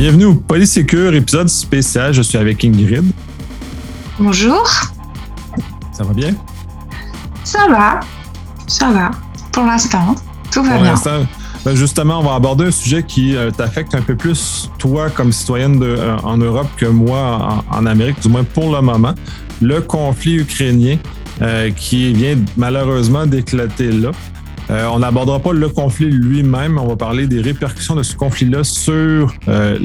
Bienvenue au Polysécure, épisode spécial. Je suis avec Ingrid. Bonjour. Ça va bien? Ça va. Ça va. Pour l'instant, tout va Pour bien. l'instant, ben, justement, on va aborder un sujet qui euh, t'affecte un peu plus, toi, comme citoyenne de, euh, en Europe, que moi en, en Amérique, du moins pour le moment. Le conflit ukrainien euh, qui vient malheureusement d'éclater là. Euh, on n'abordera pas le conflit lui-même, on va parler des répercussions de ce conflit-là sur euh,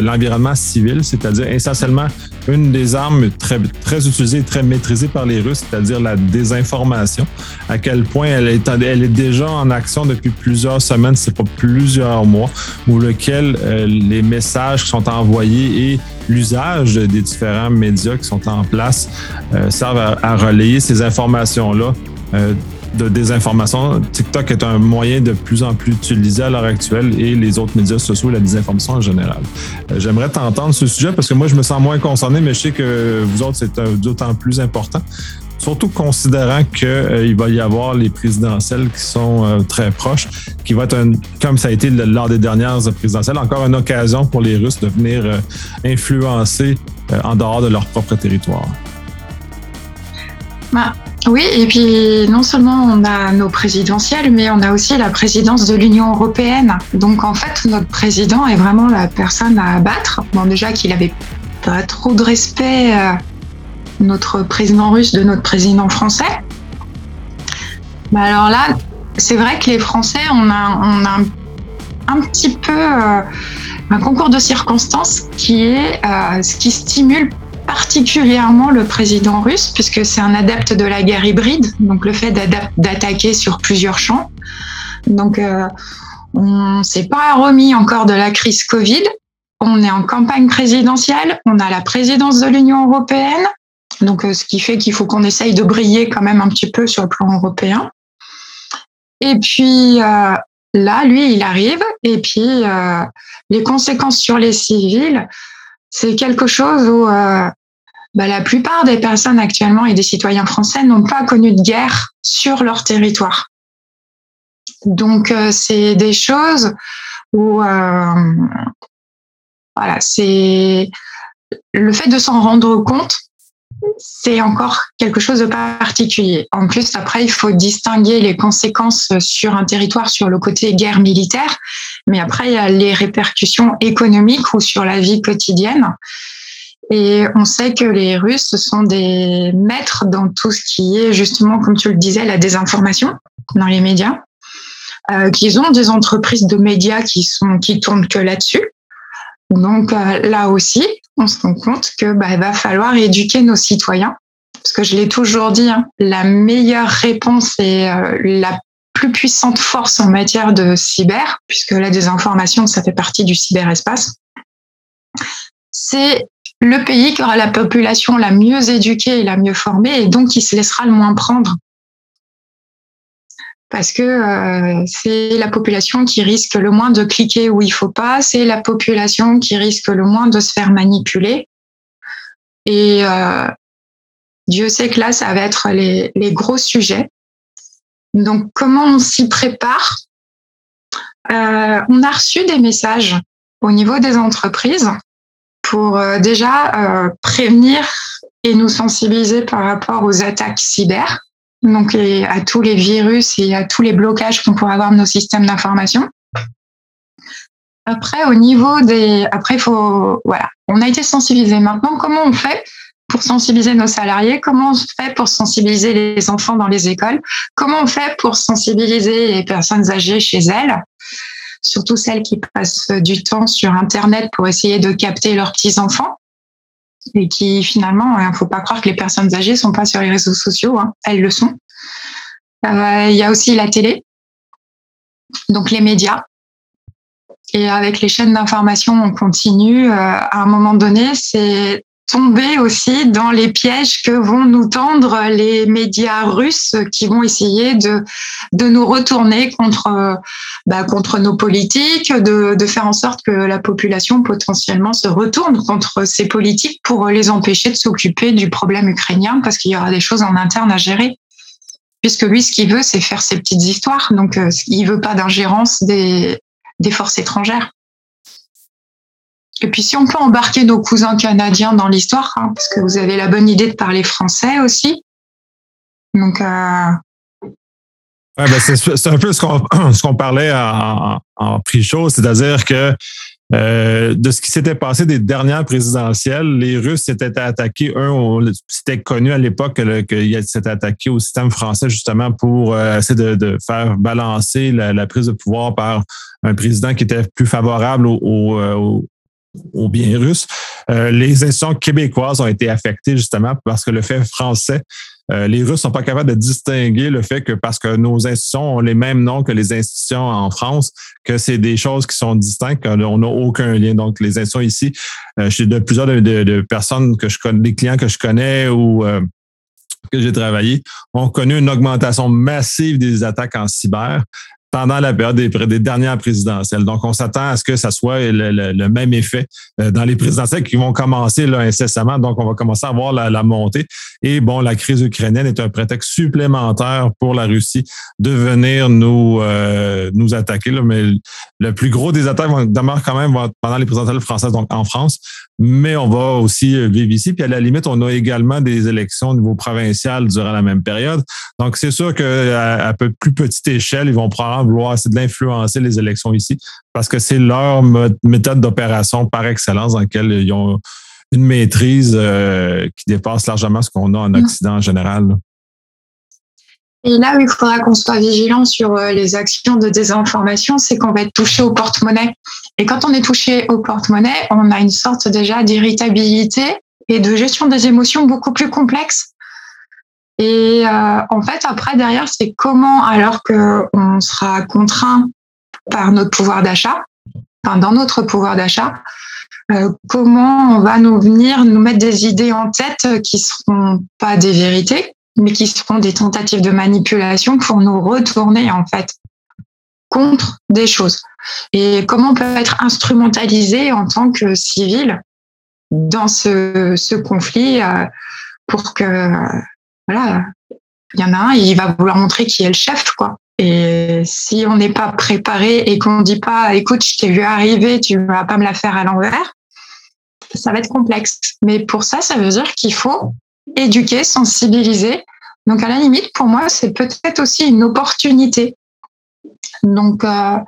l'environnement civil, c'est-à-dire essentiellement une des armes très, très utilisées très maîtrisées par les Russes, c'est-à-dire la désinformation. À quel point elle est, déjà en action depuis plusieurs semaines, c'est pas plusieurs mois, où lequel euh, les messages qui sont envoyés et l'usage des différents médias qui sont en place servent à relayer ces informations-là. Euh, de désinformation. TikTok est un moyen de plus en plus utilisé à l'heure actuelle et les autres médias sociaux, la désinformation en général. Euh, J'aimerais t'entendre ce sujet parce que moi, je me sens moins concerné, mais je sais que vous autres, c'est euh, d'autant plus important. Surtout considérant qu'il va y avoir les présidentielles qui sont euh, très proches, qui va être, un, comme ça a été lors des dernières présidentielles, encore une occasion pour les Russes de venir euh, influencer euh, en dehors de leur propre territoire. Bah, oui, et puis non seulement on a nos présidentielles, mais on a aussi la présidence de l'Union européenne. Donc en fait, notre président est vraiment la personne à abattre. Bon, déjà qu'il avait pas trop de respect, euh, notre président russe, de notre président français. Mais alors là, c'est vrai que les Français, on a, un petit peu euh, un concours de circonstances qui est euh, ce qui stimule particulièrement le président russe, puisque c'est un adepte de la guerre hybride, donc le fait d'attaquer sur plusieurs champs. Donc, euh, on s'est pas remis encore de la crise Covid. On est en campagne présidentielle. On a la présidence de l'Union européenne. Donc, euh, ce qui fait qu'il faut qu'on essaye de briller quand même un petit peu sur le plan européen. Et puis, euh, là, lui, il arrive. Et puis, euh, les conséquences sur les civils, c'est quelque chose où euh, bah, la plupart des personnes actuellement et des citoyens français n'ont pas connu de guerre sur leur territoire. Donc euh, c'est des choses où euh, voilà, c'est le fait de s'en rendre compte, c'est encore quelque chose de particulier. En plus, après, il faut distinguer les conséquences sur un territoire sur le côté guerre militaire, mais après, il y a les répercussions économiques ou sur la vie quotidienne. Et on sait que les Russes sont des maîtres dans tout ce qui est justement, comme tu le disais, la désinformation dans les médias. Euh, qu'ils ont des entreprises de médias qui sont qui tournent que là-dessus. Donc euh, là aussi, on se rend compte que bah, il va falloir éduquer nos citoyens, parce que je l'ai toujours dit, hein, la meilleure réponse et euh, la plus puissante force en matière de cyber, puisque la désinformation, ça fait partie du cyberespace, c'est le pays qui aura la population la mieux éduquée et la mieux formée, et donc qui se laissera le moins prendre. Parce que euh, c'est la population qui risque le moins de cliquer où il faut pas, c'est la population qui risque le moins de se faire manipuler. Et euh, Dieu sait que là, ça va être les, gros sujets. Donc, comment on s'y prépare? Euh, On a reçu des messages au niveau des entreprises pour euh, déjà euh, prévenir et nous sensibiliser par rapport aux attaques cyber, donc et à tous les virus et à tous les blocages qu'on pourrait avoir de nos systèmes d'information. Après, au niveau des, après, il faut, voilà, on a été sensibilisés. Maintenant, comment on fait pour sensibiliser nos salariés? Comment on fait pour sensibiliser les enfants dans les écoles? Comment on fait pour sensibiliser les personnes âgées chez elles? Surtout celles qui passent du temps sur Internet pour essayer de capter leurs petits-enfants et qui finalement, il ne faut pas croire que les personnes âgées sont pas sur les réseaux sociaux, hein, elles le sont. Euh, Il y a aussi la télé, donc les médias. Et avec les chaînes d'information, on continue. Euh, à un moment donné, c'est tomber aussi dans les pièges que vont nous tendre les médias russes qui vont essayer de, de nous retourner contre, bah, contre nos politiques, de, de faire en sorte que la population potentiellement se retourne contre ces politiques pour les empêcher de s'occuper du problème ukrainien parce qu'il y aura des choses en interne à gérer. Puisque lui, ce qu'il veut, c'est faire ses petites histoires. Donc, euh, il veut pas d'ingérence des, des forces étrangères. Et puis si on peut embarquer nos cousins canadiens dans l'histoire, hein, parce que vous avez la bonne idée de parler français aussi. Donc euh... ben c'est un peu ce qu'on parlait en, en pré-show, c'est-à-dire que euh, de ce qui s'était passé des dernières présidentielles, les Russes s'étaient attaqués, un, c'était connu à l'époque qu'ils s'étaient attaqués au système français justement pour euh, essayer de, faire balancer la, prise de pouvoir par un président qui était plus favorable au, au, euh, au bien russe. Euh, les institutions québécoises ont été affectées justement parce que le fait français euh, les Russes sont pas capables de distinguer le fait que parce que nos institutions ont les mêmes noms que les institutions en France, que c'est des choses qui sont distinctes, qu'on n'a aucun lien. Donc, les institutions ici, euh, chez de plusieurs de, de, personnes que je connais, des clients que je connais ou euh, que j'ai travaillé, ont connu une augmentation massive des attaques en cyber pendant la période des, dernières présidentielles. Donc, on s'attend à ce que ça soit le, même effet euh, dans les présidentielles qui vont commencer là, incessamment. Donc, on va commencer à voir la, montée. Et bon, la crise ukrainienne est un prétexte supplémentaire pour la Russie de venir nous, euh, nous attaquer. Mais le plus gros des attaques demeure quand même pendant les présidentielles françaises, donc en France. Mais on va aussi euh, vivre ici. Puis à la limite, on a également des élections au niveau provincial durant la même période. Donc, c'est sûr qu'à plus petite échelle, ils vont probablement vouloir essayer de l'influencer les élections ici parce que c'est leur méthode d'opération par excellence dans laquelle ils ont une maîtrise euh, qui dépasse largement ce qu'on a en mm. Occident en général. Et là où il faudra qu'on soit vigilant sur euh, les actions de désinformation, c'est qu'on va être touché au porte-monnaie. Et quand on est touché au porte-monnaie, on a une sorte déjà d'irritabilité et de gestion des émotions beaucoup plus complexe et euh, en fait, après, derrière, c'est comment, alors qu'on sera contraint par notre pouvoir d'achat, enfin, dans notre pouvoir d'achat, euh, comment on va nous venir nous mettre des idées en tête qui seront pas des vérités, mais qui seront des tentatives de manipulation pour nous retourner, en fait, contre des choses. Et comment on peut être instrumentalisé en tant que civil dans ce, ce conflit euh, pour que voilà, il y en a un, il va vouloir montrer qui est le chef, quoi. Et si on n'est pas préparé et qu'on dit pas, écoute, je t'ai vu arriver, tu vas pas me la faire à l'envers, ça va être complexe. Mais pour ça, ça veut dire qu'il faut éduquer, sensibiliser. Donc, à la limite, pour moi, c'est peut-être aussi une opportunité. Donc, euh,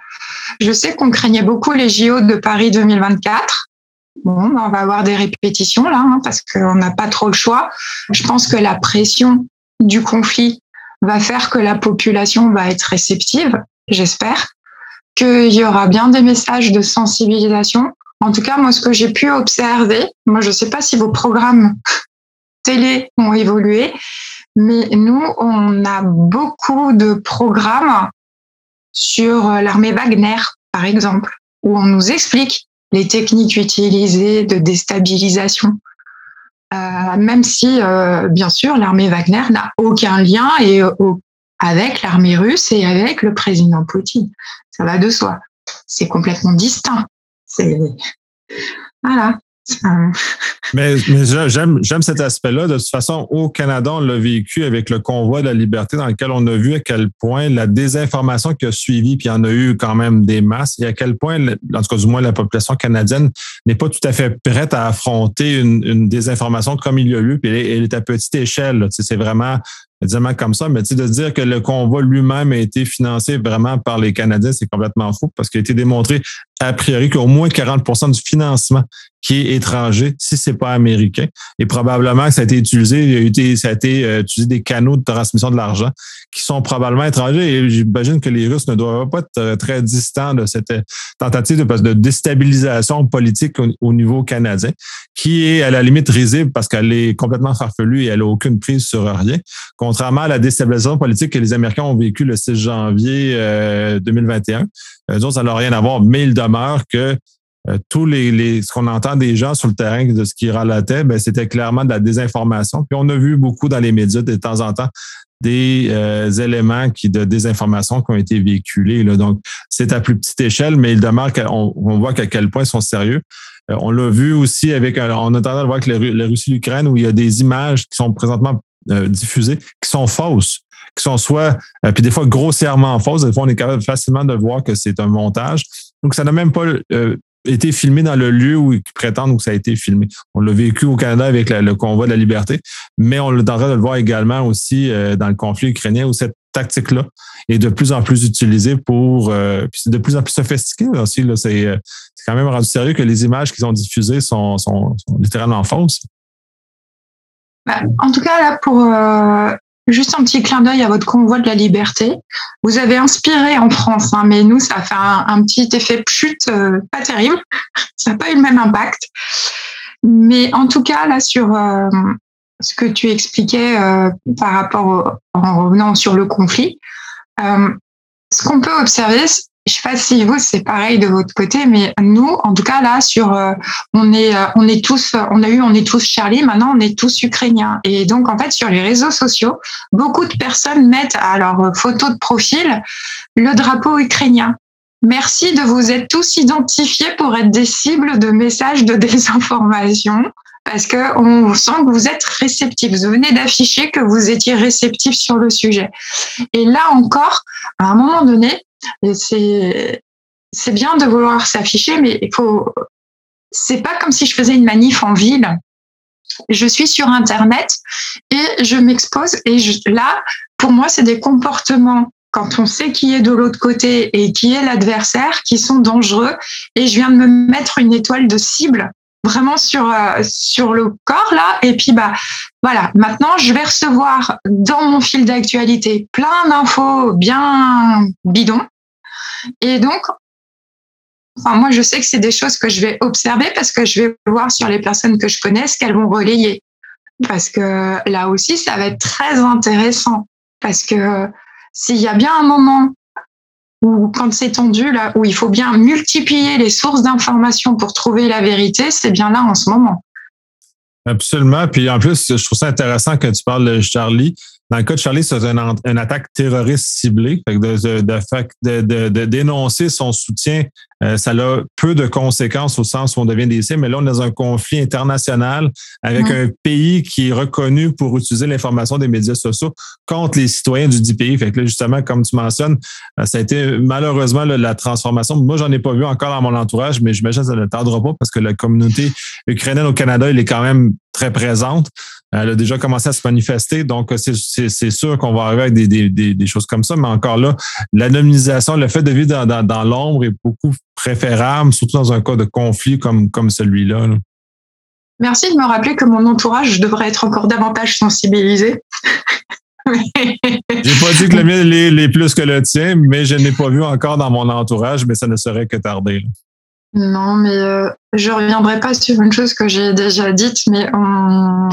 je sais qu'on craignait beaucoup les JO de Paris 2024. Bon, on va avoir des répétitions là, hein, parce qu'on n'a pas trop le choix. Je pense que la pression du conflit va faire que la population va être réceptive, j'espère, qu'il y aura bien des messages de sensibilisation. En tout cas, moi, ce que j'ai pu observer, moi, je ne sais pas si vos programmes télé ont évolué, mais nous, on a beaucoup de programmes sur l'armée Wagner, par exemple, où on nous explique les techniques utilisées de déstabilisation. Euh, même si, euh, bien sûr, l'armée Wagner n'a aucun lien et, euh, avec l'armée russe et avec le président Poutine. Ça va de soi. C'est complètement distinct. Voilà. mais, j'aime, cet aspect-là. De toute façon, au Canada, on l'a vécu avec le convoi de la liberté dans lequel on a vu à quel point la désinformation qui a suivi, puis il y en a eu quand même des masses, et à quel point, en tout cas du moins la population canadienne, n'est pas tout à fait prête à affronter une, désinformation comme il y a eu, puis elle est, à petite échelle. c'est vraiment évidemment comme ça, mais de dire que le convoi lui-même a été financé vraiment par les Canadiens, c'est complètement faux parce qu'il a été démontré a priori qu'au moins 40% du financement qui est étranger, si c'est pas américain, et probablement que ça a été utilisé, ça a été euh, utilisé des canaux de transmission de l'argent qui sont probablement étrangers. Et j'imagine que les Russes ne doivent pas être euh, très distants de cette tentative de, déstabilisation politique au, niveau canadien, qui est à la limite risible parce qu'elle est complètement farfelue et elle n'a aucune prise sur rien. Contrairement à la déstabilisation politique que les Américains ont vécu le 6 janvier 2021, euh, ça n'a rien à voir, mais que euh, tous les, ce qu'on entend des gens sur le terrain de ce qu'ils relataient, ben, c'était clairement de la désinformation. Puis on a vu beaucoup dans les médias de temps en temps des euh, éléments qui de désinformation qui ont été véhiculés. Là. Donc, c'est à plus petite échelle, mais il demeure qu'on on voit qu'à quel point ils sont sérieux. Euh, on l'a vu aussi avec, on a tendance à voir avec la Russie l'Ukraine où il y a des images qui sont présentement diffusées qui sont fausses qui sont soit, puis des fois grossièrement fausses, des fois on est capable facilement de voir que c'est un montage. Donc ça n'a même pas été filmé dans le lieu où ils prétendent que ça a été filmé. On l'a vécu au Canada avec le convoi de la liberté, mais on est en train de le voir également aussi euh, dans le conflit ukrainien où cette tactique-là est de plus en plus utilisée pour, euh, puis c'est de plus en plus sophistiqué aussi. Là, c'est, euh, c'est quand même rendu sérieux que les images qui sont diffusées sont, sont, sont littéralement fausses. Bah, en tout cas, là, pour Juste un petit clin d'œil à votre convoi de la liberté. Vous avez inspiré en France, hein, mais nous, ça a fait un, petit effet chute euh, pas terrible. Ça n'a pas eu le même impact. Mais en tout cas, là, sur euh, ce que tu expliquais euh, par rapport en revenant sur le conflit, ce qu'on peut observer, je sais pas si vous c'est pareil de votre côté, mais nous, en tout cas là, sur, euh, on est, euh, on est tous, on a eu, on est tous Charlie. Maintenant, on est tous ukrainiens. Et donc, en fait, sur les réseaux sociaux, beaucoup de personnes mettent à leur photo de profil le drapeau ukrainien. Merci de vous être tous identifiés pour être des cibles de messages de désinformation parce que on sent que vous êtes réceptifs. Vous venez d'afficher que vous étiez réceptif sur le sujet. Et là encore, à un moment donné, c'est bien de vouloir s'afficher, mais il faut. C'est pas comme si je faisais une manif en ville. Je suis sur Internet et je m'expose. Et là, pour moi, c'est des comportements quand on sait qui est de l'autre côté et qui est l'adversaire, qui sont dangereux. Et je viens de me mettre une étoile de cible vraiment sur euh, sur le corps là. Et puis bah voilà. Maintenant je vais recevoir dans mon fil d'actualité plein d'infos bien bidons. Et donc enfin moi je sais que c'est des choses que je vais observer parce que je vais voir sur les personnes que je connais ce qu'elles vont relayer. Parce que là aussi ça va être très intéressant. Parce que s'il y a bien un moment ou quand c'est tendu, là, où il faut bien multiplier les sources d'informations pour trouver la vérité, c'est bien là en ce moment. Absolument. Puis en plus, je trouve ça intéressant que tu parles de Charlie. Dans le cas de Charlie, c'est une, attaque terroriste ciblée. de, de, de, dénoncer son soutien euh, ça a peu de conséquences au sens où on devient des cibles, mais là, on est dans un conflit international avec un pays qui est reconnu pour utiliser l'information des médias sociaux contre les citoyens du dit pays. Fait que là, justement, comme tu mentionnes, euh, ça a été malheureusement la transformation. Moi, j'en ai pas vu encore dans mon entourage, mais j'imagine que ça ne tardera pas parce que la communauté ukrainienne au Canada, elle est quand même très présente. Elle a déjà commencé à se manifester, donc c'est sûr qu'on va arriver avec des, des, des, choses comme ça, mais encore là, l'anonymisation, le fait de vivre dans, dans, dans l'ombre est beaucoup préférable, surtout dans un cas de conflit comme, comme celui-là. Merci de me rappeler que mon entourage devrait être encore davantage sensibilisé. J'ai pas dit que le mien est, plus que le tien, mais je n'ai pas vu encore dans mon entourage, mais ça ne serait que tarder. Non, mais euh, je reviendrai pas sur une chose que j'ai déjà dite, mais on,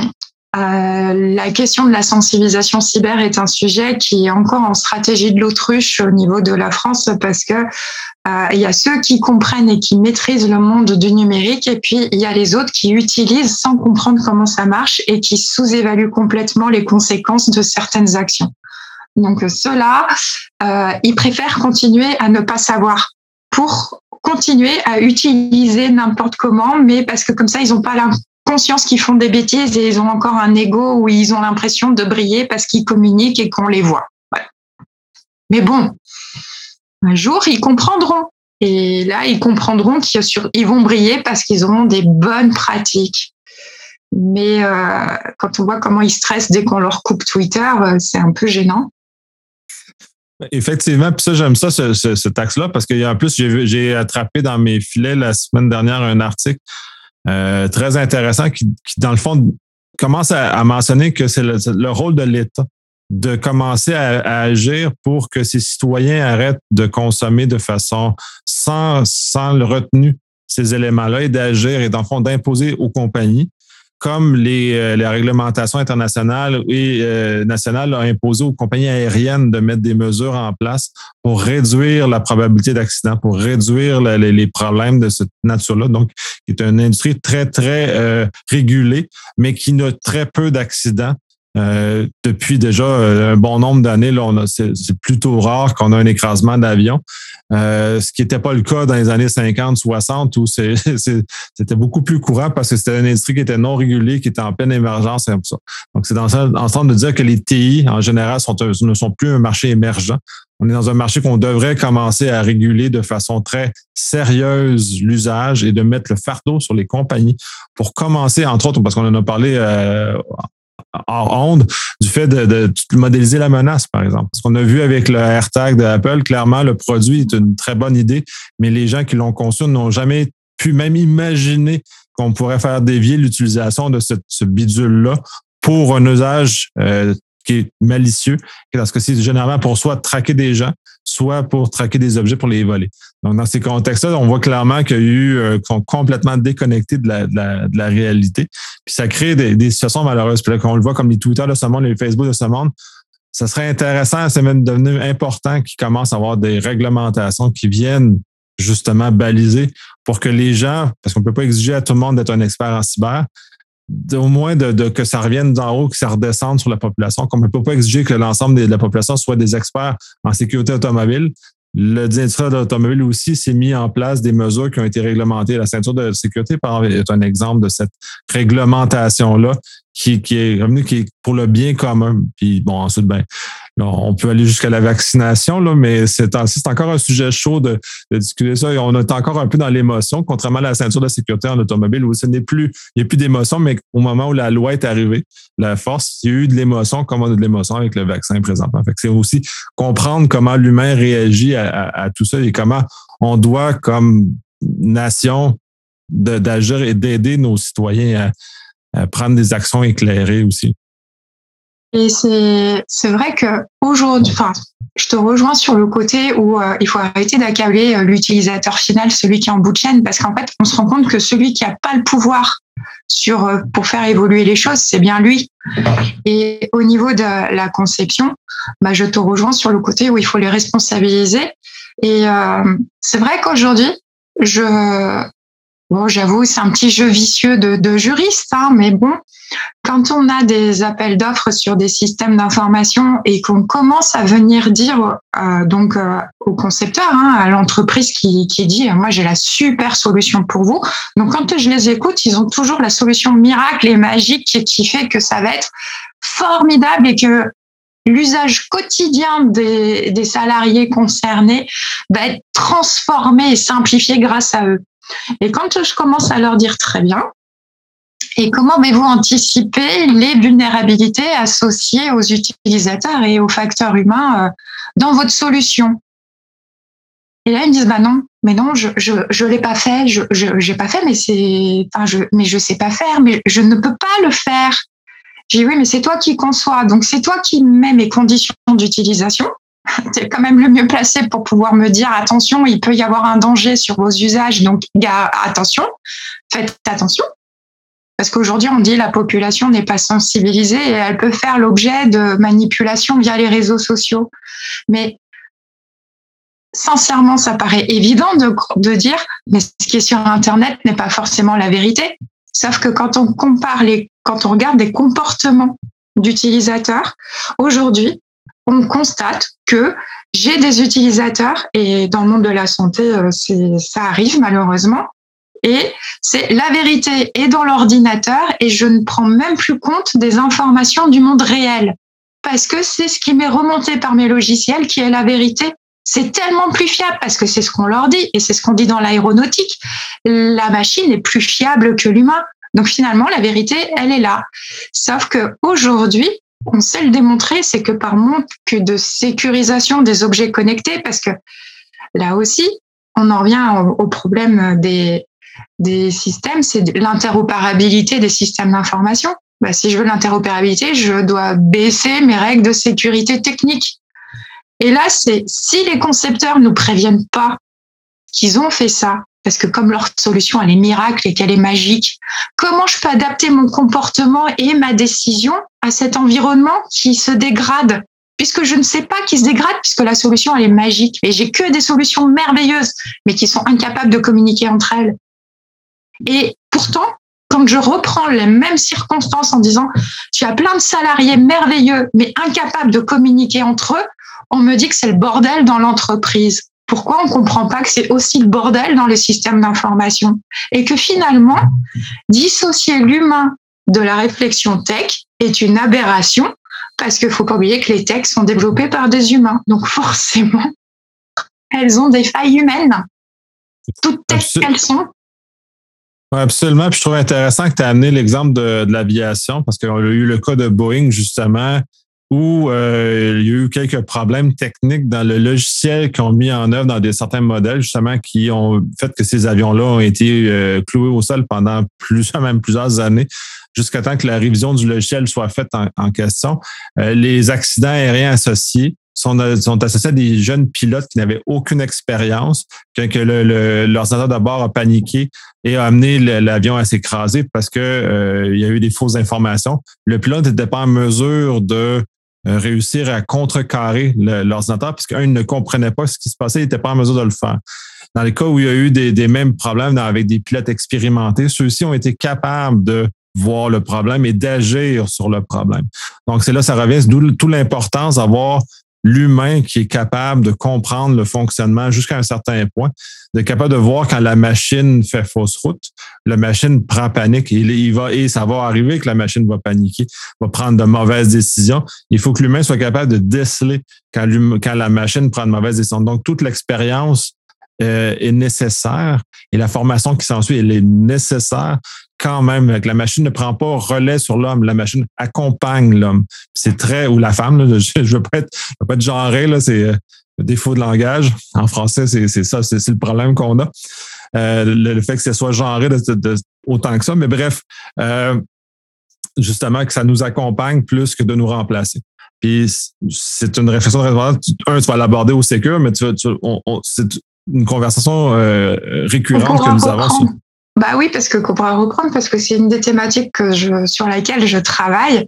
euh, la question de la sensibilisation cyber est un sujet qui est encore en stratégie de l'autruche au niveau de la France parce que euh, il y a ceux qui comprennent et qui maîtrisent le monde du numérique et puis il y a les autres qui utilisent sans comprendre comment ça marche et qui sous-évaluent complètement les conséquences de certaines actions. Donc ceux-là, euh, ils préfèrent continuer à ne pas savoir pour continuer à utiliser n'importe comment, mais parce que comme ça, ils n'ont pas conscience qu'ils font des bêtises et ils ont encore un ego où ils ont l'impression de briller parce qu'ils communiquent et qu'on les voit. Mais bon, un jour, ils comprendront. Et là, ils comprendront qu'ils vont briller parce qu'ils auront des bonnes pratiques. Mais euh, quand on voit comment ils stressent dès qu'on leur coupe Twitter, euh, c'est un peu gênant. Effectivement, puis ça, j'aime ça, ce, ce, taxe-là, parce qu'en plus, j'ai attrapé dans mes filets la semaine dernière un article euh, très intéressant qui, dans le fond, commence à, mentionner que c'est le, rôle de l'État de commencer à, agir pour que ses citoyens arrêtent de consommer de façon sans, sans le retenu ces éléments-là et d'agir et dans le fond d'imposer aux compagnies comme les, euh, les, réglementations internationales et euh, nationales ont imposé aux compagnies aériennes de mettre des mesures en place pour réduire la probabilité d'accident, pour réduire les, problèmes de cette nature-là. Donc, qui est une industrie très, très euh, régulée, mais qui n'a très peu d'accidents euh, depuis déjà euh, un bon nombre d'années, c'est, plutôt rare qu'on a un écrasement d'avion, euh, ce qui n'était pas le cas dans les années 50, 60, où c'était beaucoup plus courant parce que c'était une industrie qui était non régulée, qui était en pleine émergence et ça. Donc, c'est dans le sens de dire que les TI, en général, sont, ne sont plus un marché émergent. on est dans un marché qu'on devrait commencer à réguler de façon très sérieuse l'usage et de mettre le fardeau sur les compagnies pour commencer, entre autres, parce qu'on en a parlé euh, en onde, du fait de, de, modéliser la menace, par exemple. Ce qu'on a vu avec le AirTag d'Apple, clairement, le produit est une très bonne idée, mais les gens qui l'ont conçu n'ont jamais pu même imaginer qu'on pourrait faire dévier l'utilisation de ce, ce bidule-là pour un usage euh, qui est malicieux, parce que c'est généralement pour soit traquer des gens, soit pour traquer des objets pour les voler. Donc, dans ces contextes-là, on voit clairement qu'il y a eu euh, complètement déconnectés de la, de, la, de la, réalité. Puis ça crée des, des situations malheureuses. Puis là, quand on le voit comme les Twitter de ce monde, les Facebook de ce monde, ça serait intéressant, c'est même devenu important qu'ils commencent à avoir des réglementations qui viennent justement baliser pour que les gens, parce qu'on ne peut pas exiger à tout le monde d'être un expert en cyber, au moins de, que ça revienne d'en haut, que ça redescende sur la population. Comme on ne peut pas exiger que l'ensemble de la population soit des experts en sécurité automobile. Le directeur de l'automobile aussi s'est mis en place des mesures qui ont été réglementées. La ceinture de sécurité, par exemple, est un exemple de cette réglementation-là qui, qui est revenu qui est pour le bien commun. Puis bon, ensuite, ben, on peut aller jusqu'à la vaccination, là, mais c'est encore un sujet chaud de, de, discuter ça. On est encore un peu dans l'émotion, contrairement à la ceinture de sécurité en automobile, où ce n'est plus, il n'y a plus d'émotion, mais au moment où la loi est arrivée, la force, il y a eu de l'émotion comme on a de l'émotion avec le vaccin présentement. C'est aussi comprendre comment l'humain réagit à, à, à tout ça et comment on doit, comme nation, d'agir et d'aider nos citoyens à, prendre des actions éclairées aussi. Et c'est vrai que aujourd'hui, enfin, je te rejoins sur le côté où euh, il faut arrêter d'accabler euh, l'utilisateur final, celui qui est en bout de chaîne, parce qu'en fait, on se rend compte que celui qui a pas le pouvoir sur euh, pour faire évoluer les choses, c'est bien lui. Et au niveau de la conception, bah, je te rejoins sur le côté où il faut les responsabiliser. Et euh, c'est vrai qu'aujourd'hui, je Bon, j'avoue, c'est un petit jeu vicieux de, de juriste, hein, mais bon, quand on a des appels d'offres sur des systèmes d'information et qu'on commence à venir dire euh, donc euh, au concepteur, hein, à l'entreprise qui, qui dit moi j'ai la super solution pour vous. Donc quand je les écoute, ils ont toujours la solution miracle et magique qui, fait que ça va être formidable et que l'usage quotidien des, des salariés concernés va être transformé et simplifié grâce à eux. Et quand je commence à leur dire très bien, et comment avez-vous anticiper les vulnérabilités associées aux utilisateurs et aux facteurs humains euh, dans votre solution? Et là, ils me disent, bah non, mais non, je je, je l'ai pas fait, je je pas fait, mais c'est, enfin, je, mais je sais pas faire, mais je ne peux pas le faire. J'ai dit oui, mais c'est toi qui conçois, donc c'est toi qui mets mes conditions d'utilisation tu es quand même le mieux placé pour pouvoir me dire attention, il peut y avoir un danger sur vos usages, donc attention, faites attention. Parce qu'aujourd'hui, on dit la population n'est pas sensibilisée et elle peut faire l'objet de manipulations via les réseaux sociaux. Mais sincèrement, ça paraît évident de, de dire, mais ce qui est sur Internet n'est pas forcément la vérité. Sauf que quand on compare les, quand on regarde les comportements d'utilisateurs, aujourd'hui, on constate que j'ai des utilisateurs, et dans le monde de la santé, euh, ça arrive malheureusement, et c'est la vérité est dans l'ordinateur et je ne prends même plus compte des informations du monde réel parce que c'est ce qui m'est remonté par mes logiciels qui est la vérité. C'est tellement plus fiable parce que c'est ce qu'on leur dit et c'est ce qu'on dit dans l'aéronautique. La machine est plus fiable que l'humain. Donc finalement, la vérité, elle est là. Sauf que aujourd'hui, on sait le démontrer, c'est que par manque de sécurisation des objets connectés, parce que là aussi, on en revient au problème des, systèmes, c'est l'interopérabilité des systèmes d'information. Bah, si je veux l'interopérabilité, je dois baisser mes règles de sécurité technique. Et là, c'est si les concepteurs nous préviennent pas qu'ils ont fait ça, parce que comme leur solution elle est miracle et qu'elle est magique, comment je peux adapter mon comportement et ma décision à cet environnement qui se dégrade? Puisque je ne sais pas qui se dégrade puisque la solution elle est magique. Et j'ai que des solutions merveilleuses mais qui sont incapables de communiquer entre elles. Et pourtant, quand je reprends les mêmes circonstances en disant tu as plein de salariés merveilleux mais incapables de communiquer entre eux, on me dit que c'est le bordel dans l'entreprise pourquoi on ne comprend pas que c'est aussi le bordel dans les systèmes d'information et que finalement, dissocier l'humain de la réflexion tech est une aberration parce qu'il faut pas oublier que les techs sont développés par des humains. Donc forcément, elles ont des failles humaines. Toutes tech qu'elles sont. absolument. Puis je trouve intéressant que tu as amené l'exemple de, de l'aviation parce qu'on a eu le cas de Boeing, justement, où euh, il y a eu quelques problèmes techniques dans le logiciel qu'ils ont mis en œuvre dans des certains modèles, justement, qui ont fait que ces avions-là ont été euh, cloués au sol pendant plusieurs, même plusieurs années, jusqu'à temps que la révision du logiciel soit faite en, question. Euh, les accidents aériens associés sont, sont, associés à des jeunes pilotes qui n'avaient aucune expérience, que, que l'ordinateur le, de bord a paniqué et a amené l'avion à s'écraser parce que il y a eu des fausses informations. Le pilote n'était pas en mesure de euh, réussir à contrecarrer l'ordinateur, parce qu'un, ne comprenait pas ce qui se passait, il n'était pas en mesure de le faire. Dans les cas où il y a eu des, mêmes problèmes avec des pilotes expérimentés, ceux-ci ont été capables de voir le problème et d'agir sur le problème. Donc, c'est là, ça revient, d'où toute l'importance d'avoir l'humain qui est capable de comprendre le fonctionnement jusqu'à un certain point, de capable de voir quand la machine fait fausse route, la machine prend panique et, il va, et ça va arriver que la machine va paniquer, va prendre de mauvaises décisions. Il faut que l'humain soit capable de déceler quand, la machine prend de mauvaises décisions. Donc, toute l'expérience euh, est nécessaire et la formation qui s'ensuit, elle est nécessaire quand même. La machine ne prend pas relais sur l'homme, la machine accompagne l'homme. C'est très, ou la femme, je ne veux, pas être, veux pas être genré, là, c'est euh, le défaut de langage. En français, c'est ça, c'est le problème qu'on a. Euh, le, fait que ce soit genré de, autant que ça. Mais bref, justement, que ça nous accompagne plus que de nous remplacer. Puis c'est une réflexion de Un, tu vas l'aborder au sécure, mais tu, tu c'est une conversation euh, récurrente que nous avons. Bah oui, parce que qu'on pourra reprendre parce que c'est une des thématiques que je, sur laquelle je travaille.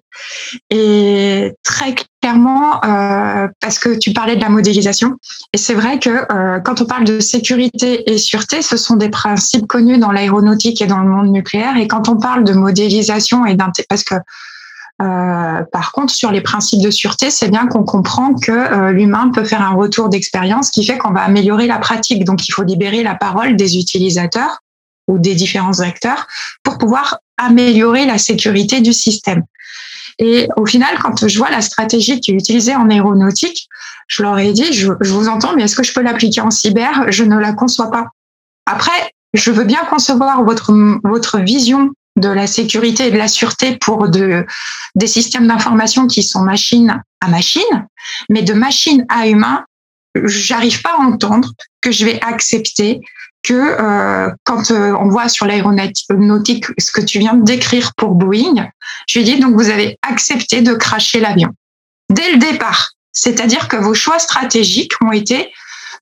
Et très clairement euh, parce que tu parlais de la modélisation et c'est vrai que euh, quand on parle de sécurité et sûreté, ce sont des principes connus dans l'aéronautique et dans le monde nucléaire. Et quand on parle de modélisation et parce que euh, par contre, sur les principes de sûreté, c'est bien qu'on comprend que euh, l'humain peut faire un retour d'expérience qui fait qu'on va améliorer la pratique. Donc, il faut libérer la parole des utilisateurs ou des différents acteurs pour pouvoir améliorer la sécurité du système. Et au final, quand je vois la stratégie qui est utilisée en aéronautique, je leur ai dit, je, vous entends, mais est-ce que je peux l'appliquer en cyber? Je ne la conçois pas. Après, je veux bien concevoir votre, votre vision de la sécurité et de la sûreté pour de, des systèmes d'information qui sont machine à machine, mais de machine à humain, j'arrive pas à entendre que je vais accepter que euh, quand euh, on voit sur l'aéronautique ce que tu viens de décrire pour Boeing, je lui dis donc vous avez accepté de cracher l'avion dès le départ. C'est-à-dire que vos choix stratégiques ont été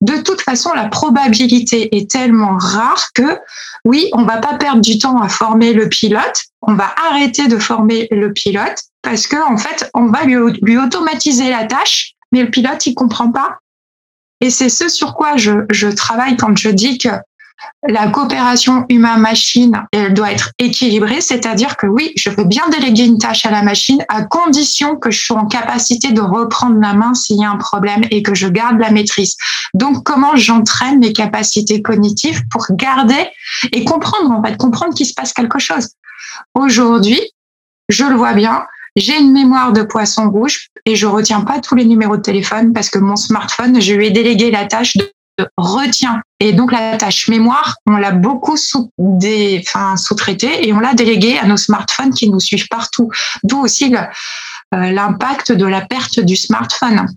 de toute façon, la probabilité est tellement rare que oui, on va pas perdre du temps à former le pilote, on va arrêter de former le pilote parce que en fait, on va lui, lui automatiser la tâche, mais le pilote il comprend pas. Et c'est ce sur quoi je, je travaille quand je dis que la coopération humain-machine, elle doit être équilibrée, c'est-à-dire que oui, je peux bien déléguer une tâche à la machine à condition que je sois en capacité de reprendre la main s'il y a un problème et que je garde la maîtrise. Donc, comment j'entraîne mes capacités cognitives pour garder et comprendre, en fait, comprendre qu'il se passe quelque chose? Aujourd'hui, je le vois bien, j'ai une mémoire de poisson rouge et je retiens pas tous les numéros de téléphone parce que mon smartphone, je lui ai délégué la tâche de retient. Et donc la tâche mémoire, on l'a beaucoup sous des, enfin, sous-traité et on l'a délégué à nos smartphones qui nous suivent partout. D'où aussi euh, l'impact de la perte du smartphone.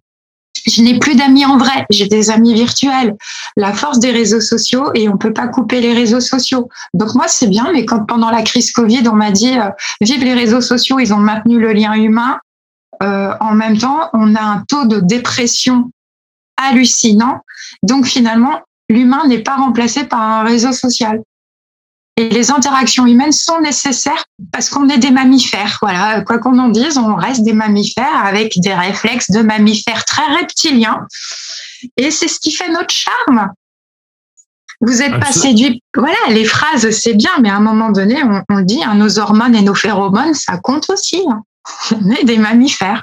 Je n'ai plus d'amis en vrai, j'ai des amis virtuels. La force des réseaux sociaux et on peut pas couper les réseaux sociaux. Donc moi c'est bien, mais quand pendant la crise Covid on m'a dit euh, vive les réseaux sociaux, ils ont maintenu le lien humain. Euh, en même temps, on a un taux de dépression hallucinant. Donc finalement, l'humain n'est pas remplacé par un réseau social. Et les interactions humaines sont nécessaires parce qu'on est des mammifères. Voilà, quoi qu'on en dise, on reste des mammifères avec des réflexes de mammifères très reptiliens. Et c'est ce qui fait notre charme. Vous n'êtes pas séduit. Voilà, les phrases, c'est bien, mais à un moment donné, on, on dit, hein, nos hormones et nos phéromones, ça compte aussi. Hein. On est des mammifères.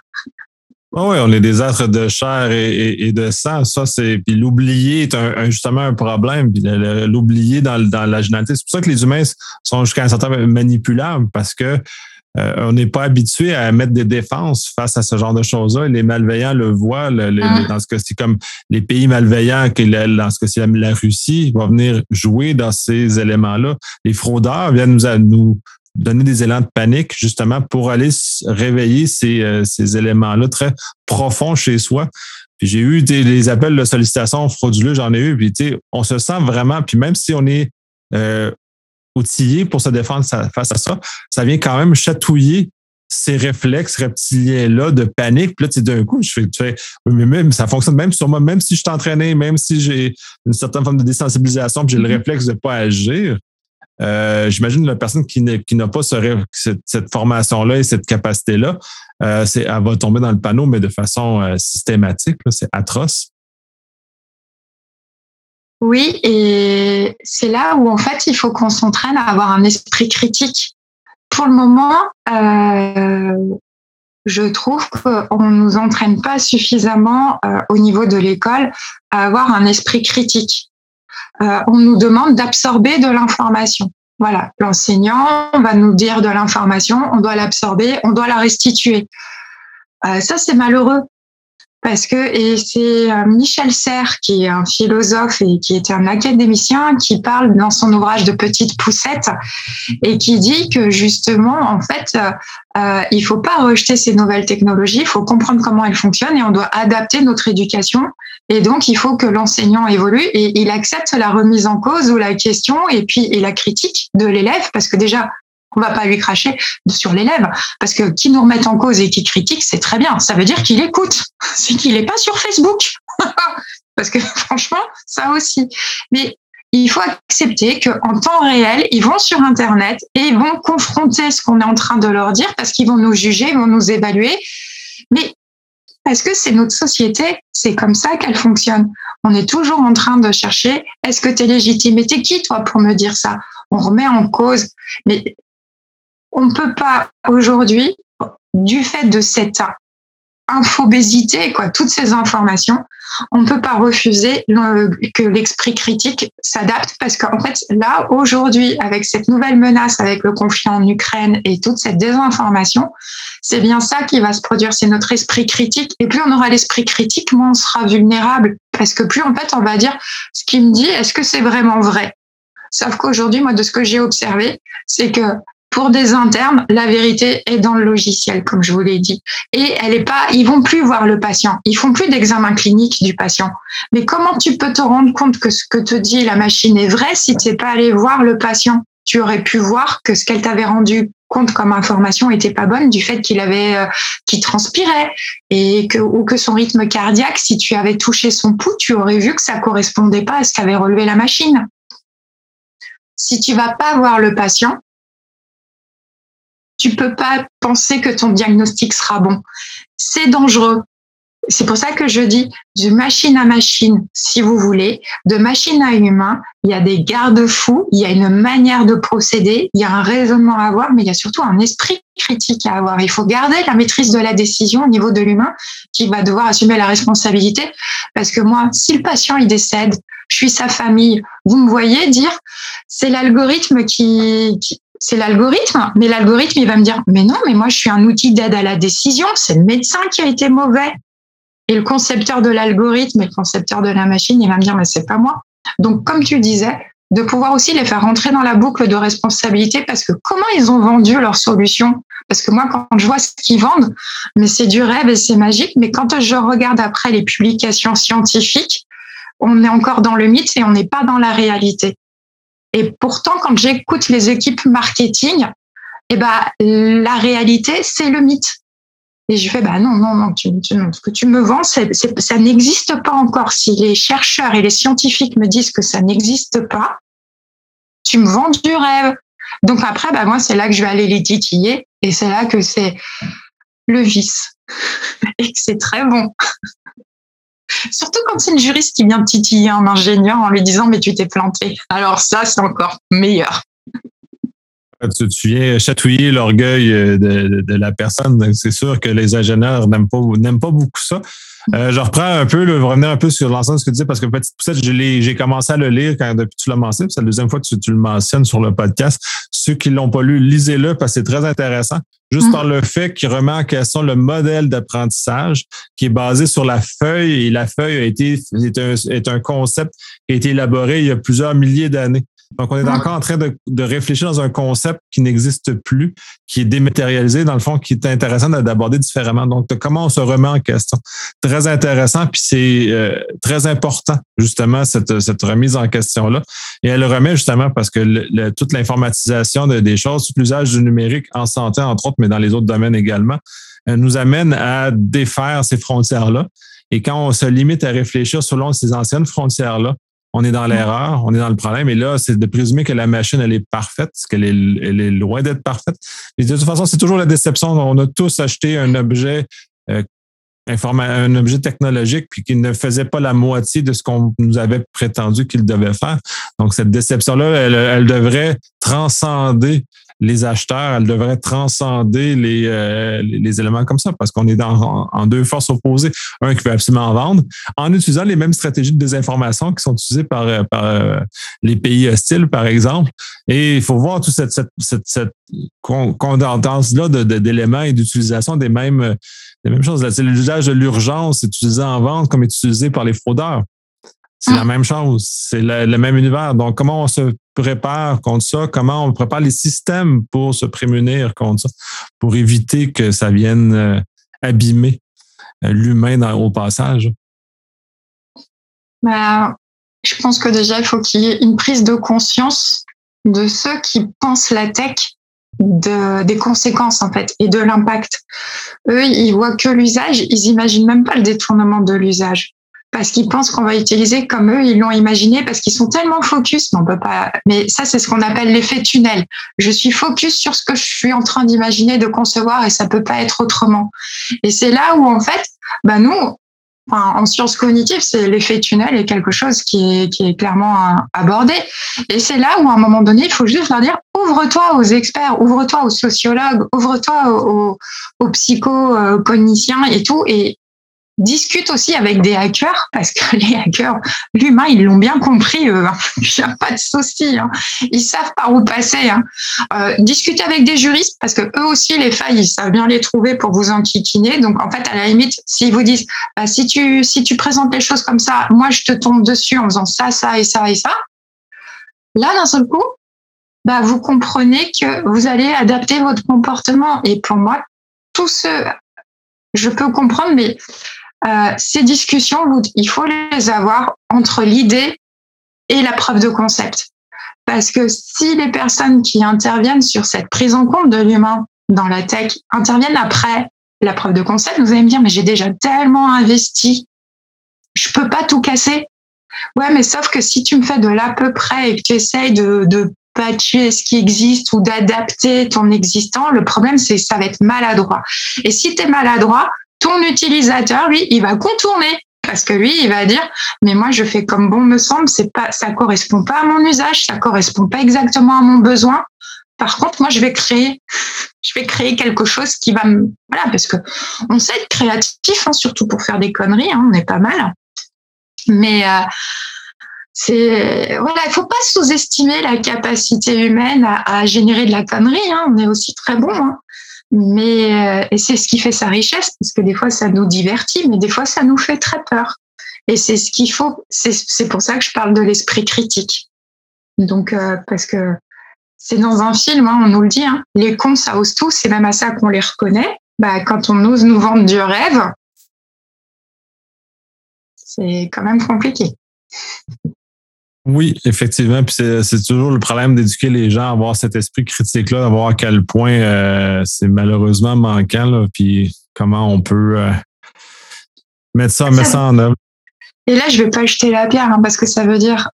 Ah oui, on est des êtres de chair et, de sang. Ça, c'est. Puis l'oublier est un, justement un problème. Puis l'oublier dans, dans la génétique. C'est pour ça que les humains sont jusqu'à un certain manipulables parce que on n'est pas habitué à mettre des défenses face à ce genre de choses-là. Les malveillants le voient. Mm. dans ce cas, c'est comme les pays malveillants, que dans ce cas, la, la Russie va venir jouer dans ces éléments-là. Les fraudeurs viennent nous, nous donner des élans de panique justement pour aller réveiller ces, euh, ces éléments-là très profonds chez soi. Puis j'ai eu des, appels de sollicitation frauduleux, j'en ai eu, puis on se sent vraiment, puis même si on est euh, outillé pour se défendre face à ça, ça vient quand même chatouiller ces réflexes reptiliens-là de panique. Puis là, tu d'un coup, je fais, tu fais, mais même, ça fonctionne même sur moi, même si je suis entraîné, même si j'ai une certaine forme de désensibilisation, puis j'ai le mm-hmm. réflexe de ne pas agir. Euh, J'imagine la personne qui n'a pas ce, cette, formation-là et cette capacité-là, euh, elle va tomber dans le panneau, mais de façon euh, systématique. C'est atroce. Oui, et c'est là où en fait il faut qu'on s'entraîne à avoir un esprit critique. Pour le moment, je trouve qu'on ne nous entraîne pas suffisamment au niveau de l'école à avoir un esprit critique. Euh, on nous demande d'absorber de l'information. Voilà, l'enseignant va nous dire de l'information, on doit l'absorber, on doit la restituer. Euh, ça, c'est malheureux parce que et c'est euh, Michel Serres qui est un philosophe et qui était un académicien qui parle dans son ouvrage de Petite Poussette et qui dit que justement en fait euh, euh, il faut pas rejeter ces nouvelles technologies, il faut comprendre comment elles fonctionnent et on doit adapter notre éducation et donc il faut que l'enseignant évolue et il accepte la remise en cause ou la question et puis et la critique de l'élève parce que déjà on va pas lui cracher sur l'élève parce que qui nous remet en cause et qui critique, c'est très bien. Ça veut dire qu'il écoute, c'est qu'il n'est pas sur Facebook. parce que franchement, ça aussi. Mais il faut accepter qu'en temps réel, ils vont sur Internet et ils vont confronter ce qu'on est en train de leur dire parce qu'ils vont nous juger, ils vont nous évaluer. Mais parce que c'est notre société, c'est comme ça qu'elle fonctionne. On est toujours en train de chercher, est-ce que tu es légitime? Et t'es qui, toi, pour me dire ça? On remet en cause. Mais on ne peut pas aujourd'hui, du fait de cette infobésité, quoi, toutes ces informations, on ne peut pas refuser que l'esprit critique s'adapte parce qu'en fait, là, aujourd'hui, avec cette nouvelle menace, avec le conflit en Ukraine et toute cette désinformation, c'est bien ça qui va se produire. C'est notre esprit critique. Et plus on aura l'esprit critique, moins on sera vulnérable. Parce que plus, en fait, on va dire ce qu'il me dit, est-ce que c'est vraiment vrai? Sauf qu'aujourd'hui, moi, de ce que j'ai observé, c'est que pour des internes, la vérité est dans le logiciel, comme je vous l'ai dit. Et elle est pas, ils vont plus voir le patient. Ils font plus d'examen clinique du patient. Mais comment tu peux te rendre compte que ce que te dit la machine est vrai si tu n'es pas allé voir le patient? Tu aurais pu voir que ce qu'elle t'avait rendu compte comme information était pas bonne du fait qu'il avait euh, qu'il transpirait et que ou que son rythme cardiaque si tu avais touché son pouls tu aurais vu que ça correspondait pas à ce qu'avait relevé la machine si tu vas pas voir le patient tu peux pas penser que ton diagnostic sera bon. C'est dangereux. C'est pour ça que je dis de machine à machine, si vous voulez, de machine à humain, il y a des garde-fous, il y a une manière de procéder, il y a un raisonnement à avoir, mais il y a surtout un esprit critique à avoir. Il faut garder la maîtrise de la décision au niveau de l'humain qui va devoir assumer la responsabilité. Parce que moi, si le patient il décède, je suis sa famille, vous me voyez dire, c'est l'algorithme qui, qui, c'est l'algorithme. Mais l'algorithme, il va me dire, mais non, mais moi, je suis un outil d'aide à la décision. C'est le médecin qui a été mauvais. Et le concepteur de l'algorithme et le concepteur de la machine, il va me dire, mais c'est pas moi. Donc, comme tu disais, de pouvoir aussi les faire rentrer dans la boucle de responsabilité parce que comment ils ont vendu leur solution? Parce que moi, quand je vois ce qu'ils vendent, mais c'est du rêve et c'est magique. Mais quand je regarde après les publications scientifiques, on est encore dans le mythe et on n'est pas dans la réalité. Et pourtant, quand j'écoute les équipes marketing, eh ben, la réalité, c'est le mythe. Et je fais, bah non, non, non, tu, ce que tu me vends, ça n'existe pas encore. Si les chercheurs et les scientifiques me disent que ça n'existe pas, tu me vends du rêve. Donc après, bah moi, c'est là que je vais aller les titiller et c'est là que c'est le vice et que c'est très bon. Surtout quand c'est une juriste qui vient titiller un ingénieur en lui disant mais tu t'es planté. Alors ça, c'est encore meilleur. Tu, viens chatouiller l'orgueil de, la personne. C'est sûr que les ingénieurs n'aiment pas beaucoup ça. Euh, je reprends un peu, le, revenir un peu sur l'ensemble de ce que tu disais, parce que Petite Poussette, j'ai commencé à le lire quand depuis tu l'as mentionné. C'est la deuxième fois que tu, le mentionnes sur le podcast. Ceux qui l'ont pas lu, lisez-le parce que c'est très intéressant. Juste mm. par le fait qu'il remet en question le modèle d'apprentissage qui est basé sur la feuille et la feuille a été est un, est un concept qui a été élaboré il y a plusieurs milliers d'années. Donc, on est encore en train de, réfléchir dans un concept qui n'existe plus, qui est dématérialisé, dans le fond, qui est intéressant d'aborder différemment. Donc, comment on se remet en question? Très intéressant, puis c'est euh, très important, justement, cette, remise en question-là. Et elle le remet justement parce que toute l'informatisation des choses, tout l'usage du numérique en santé, entre autres, mais dans les autres domaines également, euh, nous amène à défaire ces frontières-là. Et quand on se limite à réfléchir selon ces anciennes frontières-là, on est dans l'erreur, on est dans le problème. Et là, c'est de présumer que la machine, elle est parfaite, qu'elle est, est loin d'être parfaite. Et de toute façon, c'est toujours la déception. On a tous acheté un objet euh, un objet technologique puis qui ne faisait pas la moitié de ce qu'on nous avait prétendu qu'il devait faire. Donc, cette déception-là, elle devrait transcender les acheteurs, elles devraient transcender les, euh, les éléments comme ça parce qu'on est dans, en, deux forces opposées. Un qui veut absolument vendre en utilisant les mêmes stratégies de désinformation qui sont utilisées par, euh, par euh, les pays hostiles, par exemple. Et il faut voir toute cette, cette, cette, cette condensance-là d'éléments et d'utilisation des mêmes, des mêmes choses. L'usage de l'urgence est utilisé en vente comme est utilisé par les fraudeurs. C'est la ah. même chose, c'est le, même univers. Donc, comment on se prépare contre ça? Comment on prépare les systèmes pour se prémunir contre ça, pour éviter que ça vienne euh, abîmer euh, l'humain au passage? Ben, je pense que déjà, il faut qu'il y ait une prise de conscience de ceux qui pensent la tech de, des conséquences en fait et de l'impact. Eux, ils voient que l'usage, ils imaginent même pas le détournement de l'usage parce qu'ils pensent qu'on va utiliser comme eux, ils l'ont imaginé, parce qu'ils sont tellement focus, mais on peut pas. Mais ça, c'est ce qu'on appelle l'effet tunnel. Je suis focus sur ce que je suis en train d'imaginer, de concevoir, et ça peut pas être autrement. Et c'est là où, en fait, bah nous, En sciences cognitives, c'est l'effet tunnel est quelque chose qui est, qui clairement abordé. Et c'est là où, à un moment donné, il faut juste leur dire ouvre-toi aux experts, ouvre-toi aux sociologues, ouvre-toi aux, aux psycho-cogniciens et tout, et discute aussi avec des hackers parce que les hackers, l'humain, ils l'ont bien compris. Eux, hein. Il n'y a pas de souci. Hein. Ils savent par où passer. Hein. Euh, avec des juristes parce que eux aussi, les failles, ils savent bien les trouver pour vous enquiquiner. Donc, en fait, à la limite, s'ils vous disent, bah, si tu si tu présentes les choses comme ça, moi, je te tombe dessus en faisant ça, ça et ça et ça. Là, d'un seul coup, bah, vous comprenez que vous allez adapter votre comportement. Et pour moi, tout ce, je peux comprendre, mais euh, ces discussions, il faut les avoir entre l'idée et la preuve de concept. Parce que si les personnes qui interviennent sur cette prise en compte de l'humain dans la tech interviennent après la preuve de concept, vous allez me dire, mais j'ai déjà tellement investi, je peux pas tout casser. Ouais, mais sauf que si tu me fais de l'à peu près et que tu essayes de, de patcher ce qui existe ou d'adapter ton existant, le problème, c'est que ça va être maladroit. Et si tu es maladroit, ton utilisateur, lui, il va contourner parce que lui, il va dire, mais moi, je fais comme bon me semble, c'est pas, ça correspond pas à mon usage, ça correspond pas exactement à mon besoin. Par contre, moi, je vais créer, je vais créer quelque chose qui va me, voilà, parce que on sait être créatif, hein, surtout pour faire des conneries, hein, on est pas mal. Mais euh, c'est voilà, il faut pas sous-estimer la capacité humaine à, générer de la connerie. Hein, on est aussi très bon. Mais euh, et c'est ce qui fait sa richesse, parce que des fois ça nous divertit, mais des fois ça nous fait très peur. Et c'est ce qu'il faut. C'est pour ça que je parle de l'esprit critique. Donc euh, parce que c'est dans un film, hein, on nous le dit, hein, les cons ça ose tout, c'est même à ça qu'on les reconnaît. Bah, quand on ose nous vendre du rêve, c'est quand même compliqué. Oui, effectivement. Puis c'est toujours le problème d'éduquer les gens à avoir cet esprit critique-là, à voir à quel point euh, c'est malheureusement manquant, là, puis comment on peut euh, mettre ça, mettre ça en œuvre. Et là, je vais pas jeter la pierre, hein, parce que ça veut dire,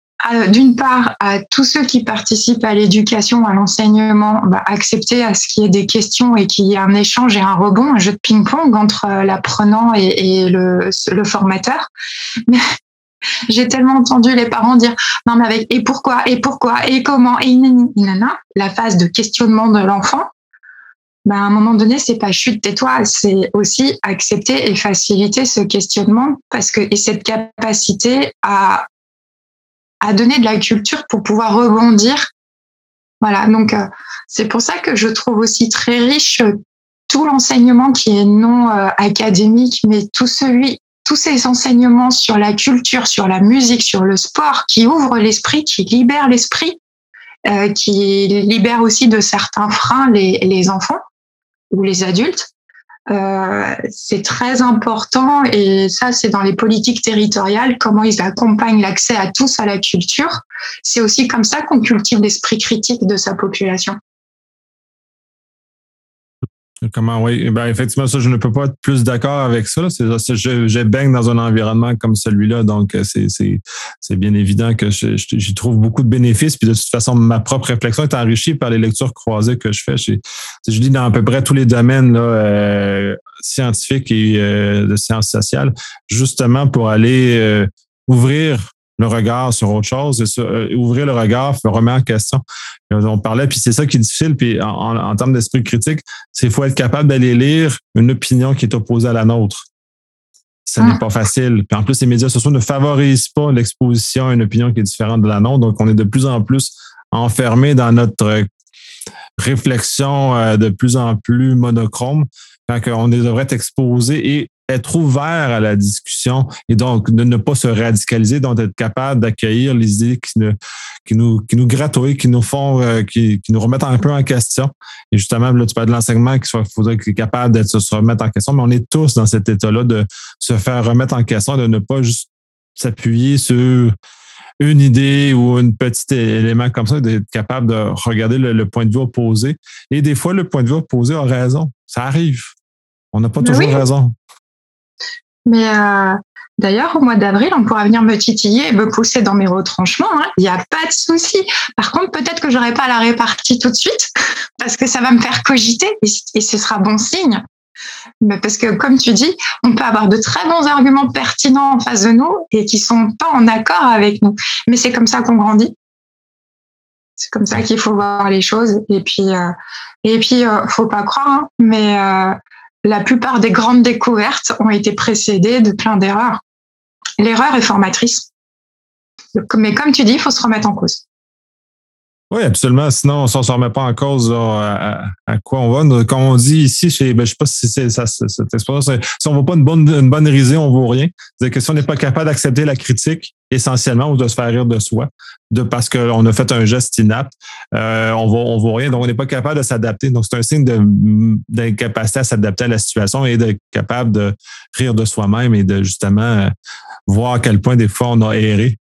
d'une part, à tous ceux qui participent à l'éducation, à l'enseignement, bah, accepter à ce qu'il y ait des questions et qu'il y ait un échange et un rebond, un jeu de ping-pong entre euh, l'apprenant et, et le, le, formateur. Mais j'ai tellement entendu les parents dire non mais avec et pourquoi et pourquoi et comment et nana, la phase de questionnement de l'enfant. ben, à un moment donné, c'est pas chute tais-toi, c'est aussi accepter et faciliter ce questionnement parce que et cette capacité à à donner de la culture pour pouvoir rebondir. Voilà, donc euh, c'est pour ça que je trouve aussi très riche tout l'enseignement qui est non euh, académique, mais tout celui, tous ces enseignements sur la culture, sur la musique, sur le sport, qui ouvrent l'esprit, qui libèrent l'esprit, qui libèrent aussi de certains freins les, les enfants ou les adultes. Euh, c'est très important et ça c'est dans les politiques territoriales comment ils accompagnent l'accès à tous à la culture. C'est aussi comme ça qu'on cultive l'esprit critique de sa population. Comment, oui. Ben, effectivement, ça, je ne peux pas être plus d'accord avec ça. C'est, je, je baigne dans un environnement comme celui-là, donc euh, c'est, bien évident que j'y trouve beaucoup de bénéfices. Puis de toute façon, ma propre réflexion est enrichie par les lectures croisées que je fais. Je, je lis dans à peu près tous les domaines là, euh, scientifiques et euh, de sciences sociales, justement pour aller ouvrir le regard sur autre chose, et ouvrir le regard, remettre en question. On parlait, puis c'est ça qui est difficile, puis en, en, termes d'esprit critique, c'est qu'il faut être capable d'aller lire une opinion qui est opposée à la nôtre. Ça n'est ah. pas facile. Puis en plus, les médias sociaux ne favorisent pas l'exposition à une opinion qui est différente de la nôtre. Donc, on est de plus en plus enfermé dans notre réflexion euh, de plus en plus monochrome quand on devrait être exposé et être ouvert à la discussion et donc de ne pas se radicaliser, donc être capable d'accueillir les idées qui, qui, nous, qui nous gratouillent, qui nous font, euh, qui, qui, nous remettent un peu en question. Et justement, là, tu parles de l'enseignement qui soit, faudrait être capable de se remettre en question, mais on est tous dans cet état-là de se faire remettre en question, de ne pas juste s'appuyer sur une idée ou un petit élément comme ça, d'être capable de regarder le, point de vue opposé. Et des fois, le point de vue opposé a raison. Ça arrive. On n'a pas toujours raison. Mais euh, d'ailleurs, au mois d'avril, on pourra venir me titiller et me pousser dans mes retranchements. Hein. Il n'y a pas de souci. Par contre, peut-être que j'aurai pas la répartie tout de suite parce que ça va me faire cogiter et, ce sera bon signe. Mais parce que, comme tu dis, on peut avoir de très bons arguments pertinents en face de nous et qui sont pas en accord avec nous. Mais c'est comme ça qu'on grandit. C'est comme ça qu'il faut voir les choses. Et puis, euh, et puis, euh, faut pas croire, hein, mais euh, la plupart des grandes découvertes ont été précédées de plein d'erreurs. L'erreur est formatrice. Mais comme tu dis, il faut se remettre en cause. Oui, absolument. Sinon, on ne se remet pas en cause à, quoi on va. Comme on dit ici, ben, je ne sais pas si c'est ça, cette expression, si on ne vaut pas une bonne, une bonne risée, on ne vaut rien. C'est que si on n'est pas capable d'accepter la critique, essentiellement, ou de se faire rire de soi, de parce qu'on a fait un geste inapte, euh, on vaut, on vaut rien. Donc, on n'est pas capable de s'adapter. Donc, c'est un signe d'incapacité à s'adapter à la situation et d'être capable de rire de soi-même et de justement euh, voir à quel point des fois on a erré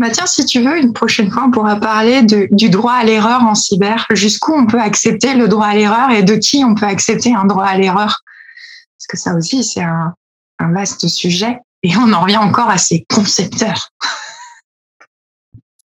bah si tu veux, une prochaine fois, on pourra parler du droit à l'erreur en cyber. Jusqu'où on peut accepter le droit à l'erreur et de qui on peut accepter un droit à l'erreur? Parce que ça aussi, c'est un vaste sujet. Et on en revient encore à ces concepteurs.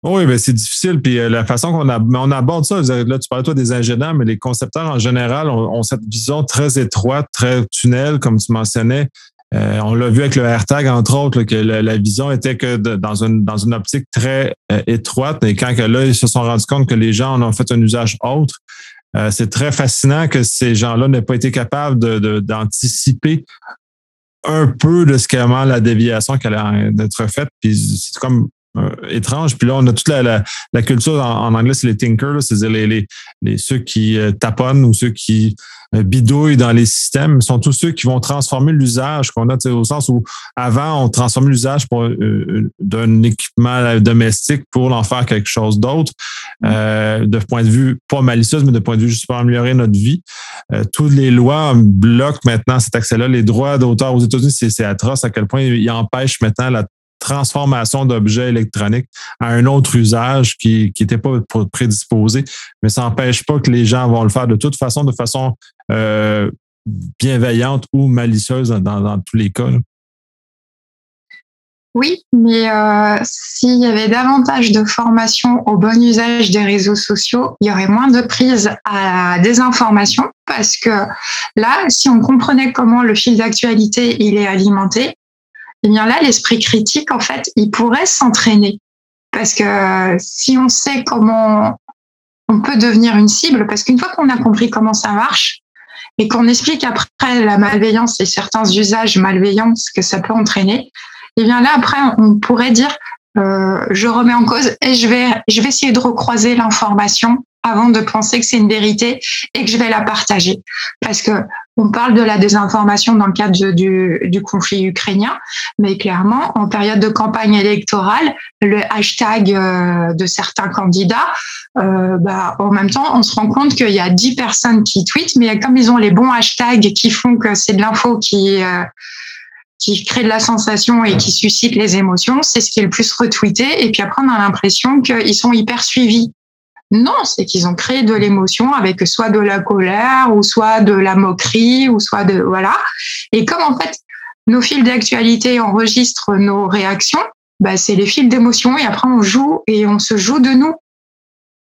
Oui, mais c'est difficile. Puis euh, la façon qu'on on aborde ça, là, tu parlais toi des ingénieurs, mais les concepteurs en général ont cette vision très étroite, très tunnel, comme tu mentionnais. Euh, on l'a vu avec le AirTag, entre autres, que la, vision était que dans, une, dans une optique très euh, étroite. Et quand que là, ils se sont rendus compte que les gens en ont fait un usage autre, c'est très fascinant que ces gens-là n'aient pas été capables d'anticiper un peu de ce qu'est la déviation qui allait être faite. Puis c'est comme étrange. Puis là, on a toute la, la, culture en, anglais, c'est les thinkers, c'est-à-dire les, les, les, ceux qui taponnent ou ceux qui euh, bidouilles dans les systèmes sont tous ceux qui vont transformer l'usage qu'on a, au sens où avant, on transformait l'usage euh, euh, d'un équipement domestique pour en faire quelque chose d'autre, mm. de point de vue pas malicieux, mais de point de vue juste pour améliorer notre vie. toutes les lois bloquent maintenant cet accès-là. Les droits d'auteur aux États-Unis, c'est atroce à quel point ils empêchent maintenant la transformation d'objets électroniques à un autre usage qui n'était pas prédisposé. Mais ça n'empêche pas que les gens vont le faire de toute façon, de façon euh, bienveillante ou malicieuse dans, tous les cas. Oui, mais euh, s'il y avait davantage de formation au bon usage des réseaux sociaux, il y aurait moins de prise à la désinformation parce que là, si on comprenait comment le fil d'actualité il est alimenté, eh bien là, l'esprit critique, en fait, il pourrait s'entraîner. Parce que si on sait comment on peut devenir une cible parce qu'une fois qu'on a compris comment ça marche et qu'on explique après la malveillance et certains usages malveillants que ça peut entraîner, et eh bien là après on pourrait dire euh, je remets en cause et je vais je vais essayer de recroiser l'information avant de penser que c'est une vérité et que je vais la partager. Parce que on parle de la désinformation dans le cadre du, du, conflit ukrainien, mais clairement, en période de campagne électorale, le hashtag euh, de certains candidats, euh, bah, en même temps, on se rend compte qu'il y a 10 personnes qui tweetent, mais comme ils ont les bons hashtags qui font que c'est de l'info qui... Euh, qui crée de la sensation et qui suscite les émotions, c'est ce qui est le plus retweeté. Et puis après, on a l'impression qu'ils sont hyper suivis. Non, c'est qu'ils ont créé de l'émotion avec soit de la colère ou soit de la moquerie ou soit de voilà. Et comme en fait nos fils d'actualité enregistrent nos réactions, bah, c'est les fils d'émotion et après on joue et on se joue de nous.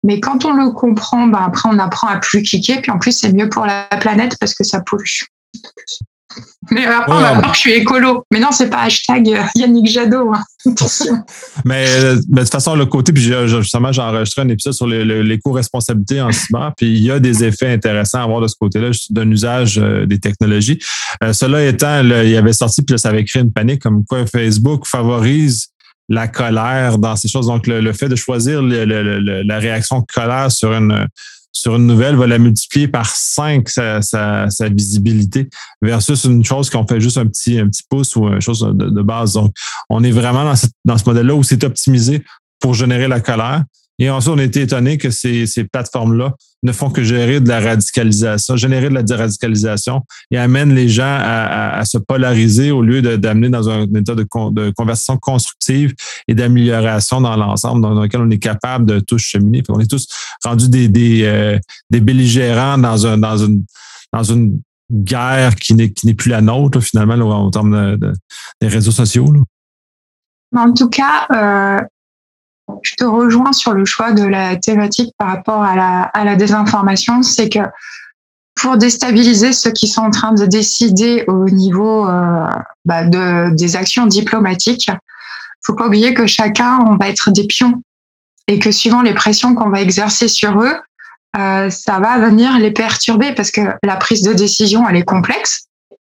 Mais quand on le comprend, bah, après on apprend à plus cliquer, puis en plus c'est mieux pour la planète parce que ça pollue. Mais après, on que je suis écolo. Mais non, c'est pas hashtag euh, Yannick Jadot. Hein. mais, euh, mais, de toute façon, le côté, puis justement, j'ai enregistré un épisode sur l'éco-responsabilité en cyber, puis il y a des effets intéressants à voir de ce côté-là, d'un usage euh, des technologies. cela étant, il avait sorti, puis ça avait créé une panique comme quoi Facebook favorise la colère dans ces choses. Donc, le, fait de choisir la réaction colère sur une sur une nouvelle va la multiplier par 5 sa, visibilité versus une chose qu'on fait juste un petit, un petit pouce ou une chose de, de base. Donc, on est vraiment dans, dans ce modèle-là où c'est optimisé pour générer la colère. Et ensuite, on a été étonné que ces, ces plateformes-là ne font que gérer de la radicalisation, générer de la radicalisation et amènent les gens à, à, se polariser au lieu d'amener dans un état de, de conversation constructive et d'amélioration dans l'ensemble dans lequel on est capable de tous cheminer. on est tous rendus des, des, euh, des belligérants dans, un, dans, une, dans une guerre qui n'est, plus la nôtre, finalement, en termes de, des réseaux sociaux. En tout cas, euh, je te rejoins sur le choix de la thématique par rapport à la, à la désinformation, c'est que pour déstabiliser ceux qui sont en train de décider au niveau euh, bah de, des actions diplomatiques, faut pas oublier que chacun, on va être des pions et que suivant les pressions qu'on va exercer sur eux, euh, ça va venir les perturber parce que la prise de décision, elle est complexe.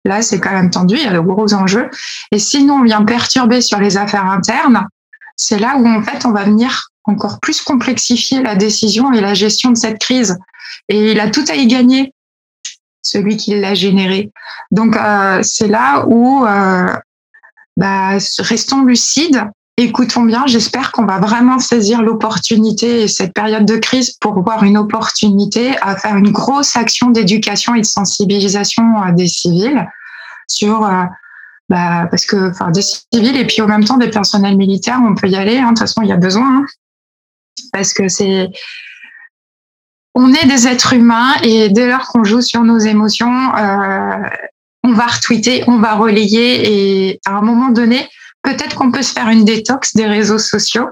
Là, c'est quand même tendu, il y a de gros enjeux. Et sinon, on vient perturber sur les affaires internes, c'est là où en fait on va venir encore plus complexifier la décision et la gestion de cette crise. Et il a tout à y gagner, celui qui l'a généré. Donc euh, c'est là où euh, bah, restons lucides, écoutons bien. J'espère qu'on va vraiment saisir l'opportunité et cette période de crise pour voir une opportunité à faire une grosse action d'éducation et de sensibilisation euh, des civils sur bah, parce que enfin des civils et puis en même temps des personnels militaires, on peut y aller. Hein. de toute façon, il y a besoin hein. parce que c'est on est des êtres humains et dès lors qu'on joue sur nos émotions, euh, on va retweeter, on va relayer et à un moment donné, peut-être qu'on peut se faire une détox des réseaux sociaux,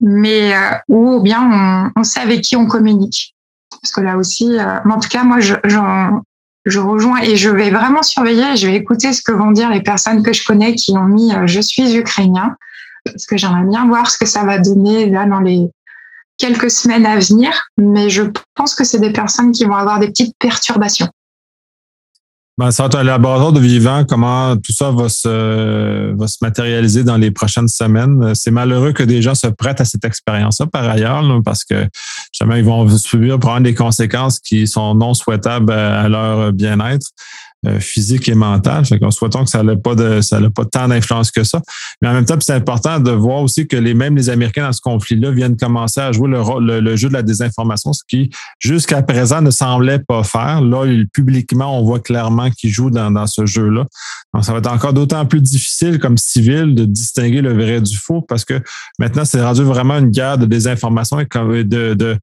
mais euh, ou bien on, sait avec qui on communique. Parce que là aussi, euh, en tout cas, moi, j'en je rejoins et je vais vraiment surveiller, je vais écouter ce que vont dire les personnes que je connais qui ont mis euh, je suis ukrainien, parce que j'aimerais bien voir ce que ça va donner là dans les quelques semaines à venir, mais je pense que c'est des personnes qui vont avoir des petites perturbations. Ben, ça va un laboratoire de vivant, comment tout ça va se, va se matérialiser dans les prochaines semaines. C'est malheureux que des gens se prêtent à cette expérience-là par ailleurs, parce que jamais ils vont subir prendre des conséquences qui sont non souhaitables à leur bien-être. Euh, physique et mentale. Fait qu'on souhaitons que ça n'a pas de ça tant d'influence que ça. Mais en même temps, c'est important de voir aussi que les mêmes les Américains dans ce conflit-là viennent commencer à jouer le, le, jeu de la désinformation, ce qui jusqu'à présent ne semblait pas faire. Là, publiquement, on voit clairement qu'ils jouent dans, dans ce jeu-là. Donc, ça va être encore d'autant plus difficile comme civil de distinguer le vrai du faux parce que maintenant, c'est rendu vraiment une guerre de désinformation et de, de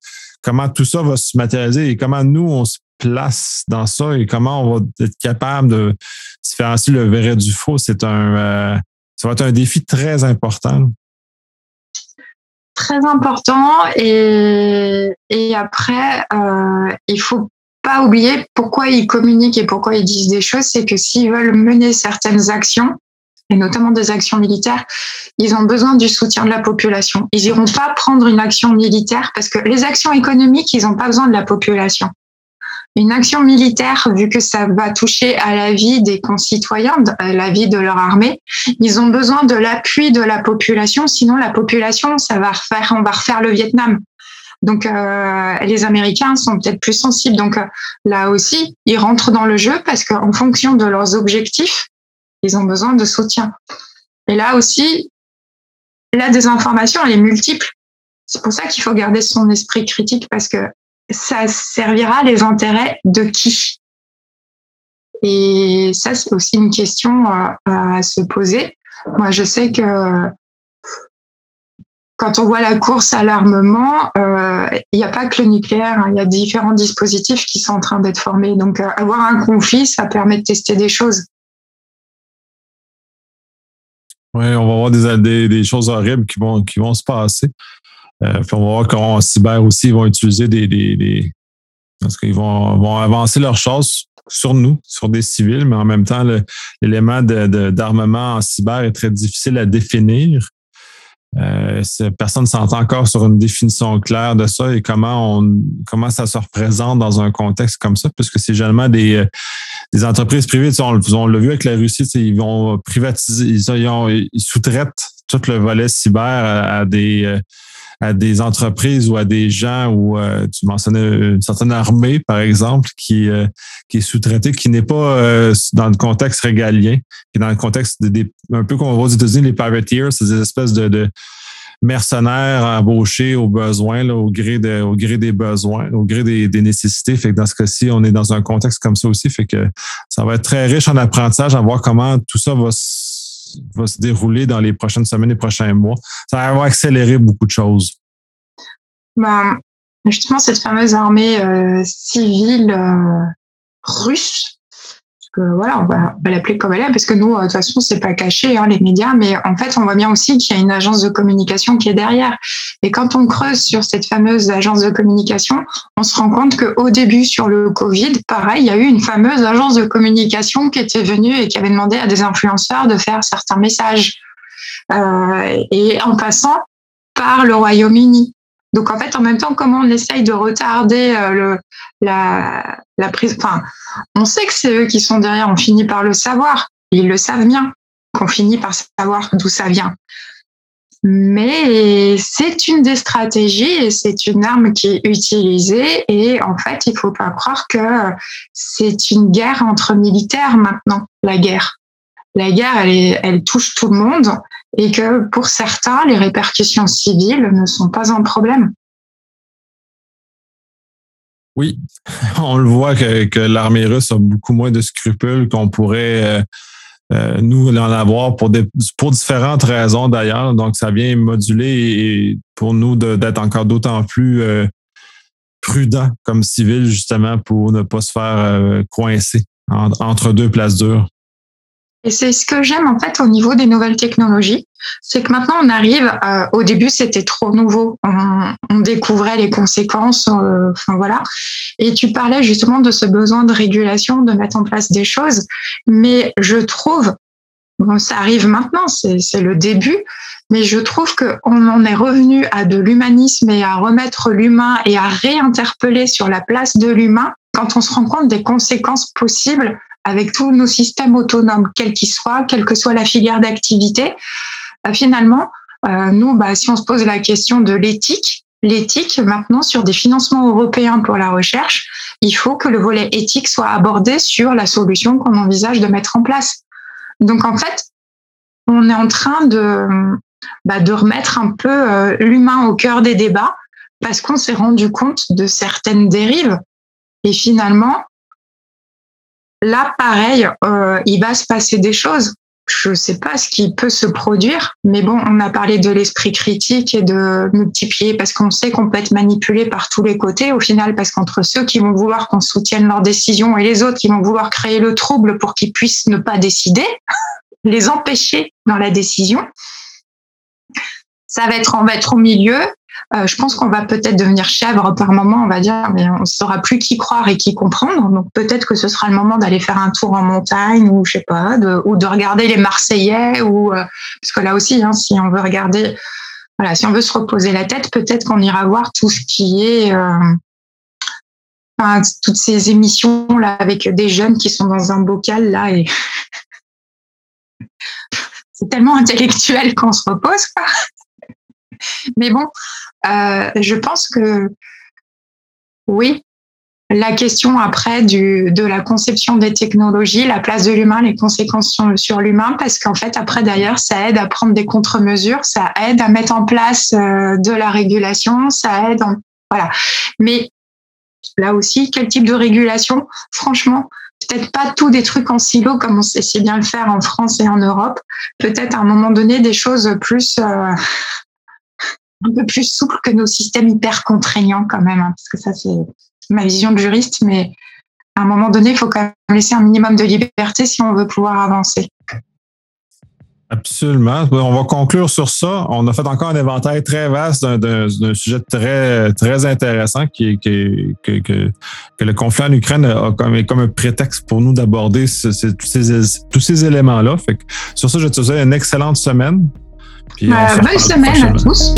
comment tout ça va se matérialiser et comment nous, on se place dans ça et comment on va être capable de différencier le vrai du faux, c'est un, euh, ça va être un défi très important. Très important et, et après, euh, il faut pas oublier pourquoi ils communiquent et pourquoi ils disent des choses, c'est que s'ils veulent mener certaines actions, et notamment des actions militaires, ils ont besoin du soutien de la population. Ils iront pas prendre une action militaire parce que les actions économiques, ils n'ont pas besoin de la population. Une action militaire, vu que ça va toucher à la vie des concitoyens, à la vie de leur armée, ils ont besoin de l'appui de la population. Sinon, la population, ça va refaire, on va refaire le Vietnam. Donc, euh, les Américains sont peut-être plus sensibles. Donc, euh, là aussi, ils rentrent dans le jeu parce qu'en fonction de leurs objectifs, ils ont besoin de soutien. Et là aussi, la désinformation, elle est multiple. C'est pour ça qu'il faut garder son esprit critique parce que ça servira les intérêts de qui? Et ça, c'est aussi une question à, se poser. Moi, je sais que quand on voit la course à l'armement, euh, il n'y a pas que le nucléaire, hein, il y a différents dispositifs qui sont en train d'être formés. Donc, euh, avoir un conflit, ça permet de tester des choses. Oui, on va voir des, des, choses horribles qui vont, qui vont se passer. Euh, puis on va voir comment en cyber aussi, ils vont utiliser des. des, parce qu'ils vont, vont avancer leurs choses sur nous, sur des civils, mais en même temps, l'élément d'armement en cyber est très difficile à définir. Euh, personne ne s'entend encore sur une définition claire de ça et comment on comment ça se représente dans un contexte comme ça, puisque c'est généralement des, euh, des entreprises privées. On, l'a vu avec la Russie, ils vont privatiser, ils, ils sous-traitent tout le volet cyber à, des euh, à des entreprises ou à des gens où euh, tu mentionnais une certaine armée, par exemple, qui, euh, qui est sous-traitée, qui n'est pas euh, dans le contexte régalien, qui est dans le contexte des, un peu comme on voit aux États-Unis, les privateers, c'est des espèces de, de mercenaires embauchés au besoin, là, au, gré de, au gré des besoins, au gré des, des, nécessités. Fait que dans ce cas-ci, on est dans un contexte comme ça aussi. Fait que ça va être très riche en apprentissage, à voir comment tout ça va se va se dérouler dans les prochaines semaines, les prochains mois. Ça va accélérer beaucoup de choses. Ben, justement, cette fameuse armée euh, civile euh, russe, que, voilà, on va, l'appeler comme elle est, parce que nous, euh, de toute façon, c'est pas caché, hein, les médias, mais en fait, on voit bien aussi qu'il y a une agence de communication qui est derrière. Et quand on creuse sur cette fameuse agence de communication, on se rend compte qu'au début, sur le Covid, pareil, il y a eu une fameuse agence de communication qui était venue et qui avait demandé à des influenceurs de faire certains messages. Euh, et en passant par le Royaume-Uni. Donc en fait, en même temps, comment on essaye de retarder euh, le, la, la prise. Enfin, on sait que c'est eux qui sont derrière. On finit par le savoir. Ils le savent bien. Qu'on finit par savoir d'où ça vient. Mais c'est une des stratégies et c'est une arme qui est utilisée. Et en fait, il faut pas croire que c'est une guerre entre militaires maintenant. La guerre, la guerre, elle, est, elle touche tout le monde et que pour certains, les répercussions civiles ne sont pas un problème. Oui, on le voit que, l'armée russe a beaucoup moins de scrupules qu'on pourrait euh, euh, nous en avoir pour, différentes raisons d'ailleurs. Donc, ça vient moduler et, pour nous d'être encore d'autant plus euh, prudent comme civil justement pour ne pas se faire coincer entre deux places dures. Et c'est ce que j'aime en fait au niveau des nouvelles technologies, c'est que maintenant on arrive. Au début, c'était trop nouveau. On, on, découvrait les conséquences. Euh, enfin voilà. Et tu parlais justement de ce besoin de régulation, de mettre en place des choses. Mais je trouve, bon, ça arrive maintenant, c'est le début. Mais je trouve qu'on en est revenu à de l'humanisme et à remettre l'humain et à réinterpeller sur la place de l'humain quand on se rend compte des conséquences possibles avec tous nos systèmes autonomes, quels qu'ils soient, quelle que soit la filière d'activité, euh, finalement, euh, nous, bah, si on se pose la question de l'éthique, l'éthique, maintenant, sur des financements européens pour la recherche, il faut que le volet éthique soit abordé sur la solution qu'on envisage de mettre en place. Donc, en fait, on est en train de, bah, de remettre un peu euh, l'humain au cœur des débats parce qu'on s'est rendu compte de certaines dérives. Et finalement, Là, pareil, euh, il va se passer des choses. Je ne sais pas ce qui peut se produire, mais bon, on a parlé de l'esprit critique et de multiplier parce qu'on sait qu'on peut être manipulé par tous les côtés au final, parce qu'entre ceux qui vont vouloir qu'on soutienne leurs décisions et les autres qui vont vouloir créer le trouble pour qu'ils puissent ne pas décider, les empêcher dans la décision, ça va être, on va être au milieu. Euh, je pense qu'on va peut-être devenir chèvre par moment, on va dire, mais on ne saura plus qui croire et qui comprendre. Donc peut-être que ce sera le moment d'aller faire un tour en montagne ou je sais pas, de, ou de regarder les Marseillais ou euh, parce que là aussi, hein, si on veut regarder, voilà, si on veut se reposer la tête, peut-être qu'on ira voir tout ce qui est euh, toutes ces émissions là avec des jeunes qui sont dans un bocal là et c'est tellement intellectuel qu'on se repose. Quoi. Mais bon, euh, je pense que oui, la question après du, de la conception des technologies, la place de l'humain, les conséquences sur, l'humain, parce qu'en fait, après, d'ailleurs, ça aide à prendre des contre-mesures, ça aide à mettre en place euh, de la régulation, ça aide, voilà. Mais là aussi, quel type de régulation? Franchement, peut-être pas tout des trucs en silo comme on sait si bien le faire en France et en Europe. Peut-être à un moment donné des choses plus euh, un peu plus souple que nos systèmes hyper contraignants quand même, hein, parce que ça c'est ma vision de juriste, mais à un moment donné, il faut quand même laisser un minimum de liberté si on veut pouvoir avancer. Absolument. On va conclure sur ça. On a fait encore un inventaire très vaste d'un sujet très, très intéressant qui, qui, que, que, le conflit en Ukraine a comme, comme un prétexte pour nous d'aborder tous, ces, tous ces éléments-là. Sur ça, je te souhaite une excellente semaine. Puis bonne semaine à tous.